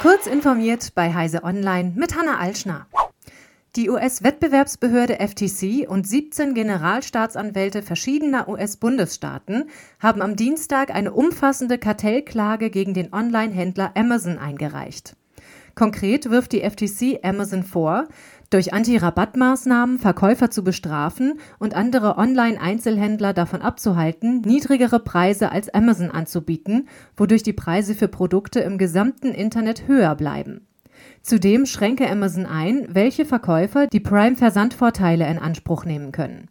Kurz informiert bei Heise Online mit Hanna Alschner. Die US-Wettbewerbsbehörde FTC und 17 Generalstaatsanwälte verschiedener US-Bundesstaaten haben am Dienstag eine umfassende Kartellklage gegen den Online-Händler Amazon eingereicht. Konkret wirft die FTC Amazon vor, durch Anti-Rabattmaßnahmen Verkäufer zu bestrafen und andere Online-Einzelhändler davon abzuhalten, niedrigere Preise als Amazon anzubieten, wodurch die Preise für Produkte im gesamten Internet höher bleiben. Zudem schränke Amazon ein, welche Verkäufer die Prime-Versandvorteile in Anspruch nehmen können.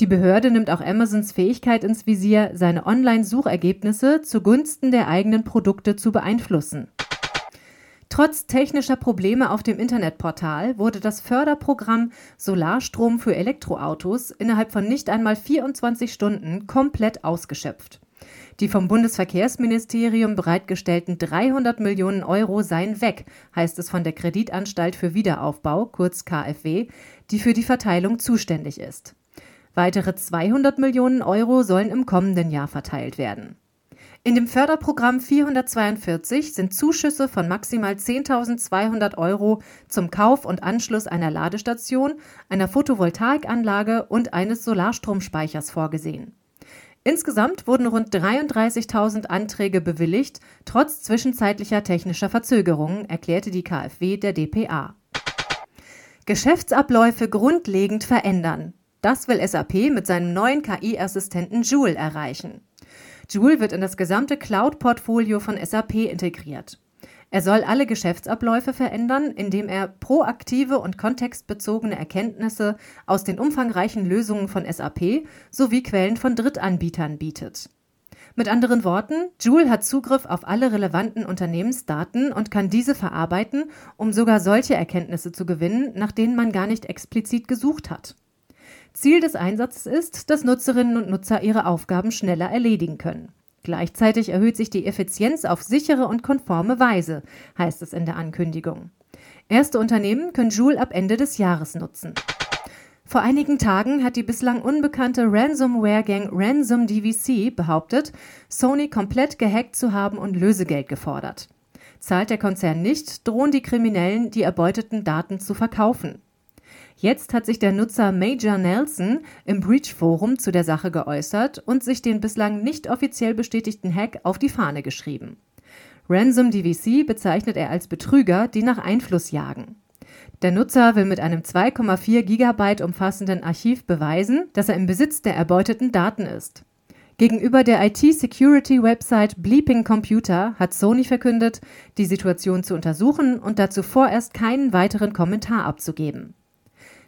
Die Behörde nimmt auch Amazons Fähigkeit ins Visier, seine Online-Suchergebnisse zugunsten der eigenen Produkte zu beeinflussen. Trotz technischer Probleme auf dem Internetportal wurde das Förderprogramm Solarstrom für Elektroautos innerhalb von nicht einmal 24 Stunden komplett ausgeschöpft. Die vom Bundesverkehrsministerium bereitgestellten 300 Millionen Euro seien weg, heißt es von der Kreditanstalt für Wiederaufbau, kurz KfW, die für die Verteilung zuständig ist. Weitere 200 Millionen Euro sollen im kommenden Jahr verteilt werden. In dem Förderprogramm 442 sind Zuschüsse von maximal 10.200 Euro zum Kauf und Anschluss einer Ladestation, einer Photovoltaikanlage und eines Solarstromspeichers vorgesehen. Insgesamt wurden rund 33.000 Anträge bewilligt, trotz zwischenzeitlicher technischer Verzögerungen, erklärte die KfW der dpa. Geschäftsabläufe grundlegend verändern. Das will SAP mit seinem neuen KI-Assistenten Joule erreichen. Joule wird in das gesamte Cloud-Portfolio von SAP integriert. Er soll alle Geschäftsabläufe verändern, indem er proaktive und kontextbezogene Erkenntnisse aus den umfangreichen Lösungen von SAP sowie Quellen von Drittanbietern bietet. Mit anderen Worten, Joule hat Zugriff auf alle relevanten Unternehmensdaten und kann diese verarbeiten, um sogar solche Erkenntnisse zu gewinnen, nach denen man gar nicht explizit gesucht hat. Ziel des Einsatzes ist, dass Nutzerinnen und Nutzer ihre Aufgaben schneller erledigen können. Gleichzeitig erhöht sich die Effizienz auf sichere und konforme Weise, heißt es in der Ankündigung. Erste Unternehmen können Joule ab Ende des Jahres nutzen. Vor einigen Tagen hat die bislang unbekannte Ransomware-Gang Ransom DVC behauptet, Sony komplett gehackt zu haben und Lösegeld gefordert. Zahlt der Konzern nicht, drohen die Kriminellen, die erbeuteten Daten zu verkaufen. Jetzt hat sich der Nutzer Major Nelson im Breach Forum zu der Sache geäußert und sich den bislang nicht offiziell bestätigten Hack auf die Fahne geschrieben. Ransom DVC bezeichnet er als Betrüger, die nach Einfluss jagen. Der Nutzer will mit einem 2,4 Gigabyte umfassenden Archiv beweisen, dass er im Besitz der erbeuteten Daten ist. Gegenüber der IT-Security-Website Bleeping Computer hat Sony verkündet, die Situation zu untersuchen und dazu vorerst keinen weiteren Kommentar abzugeben.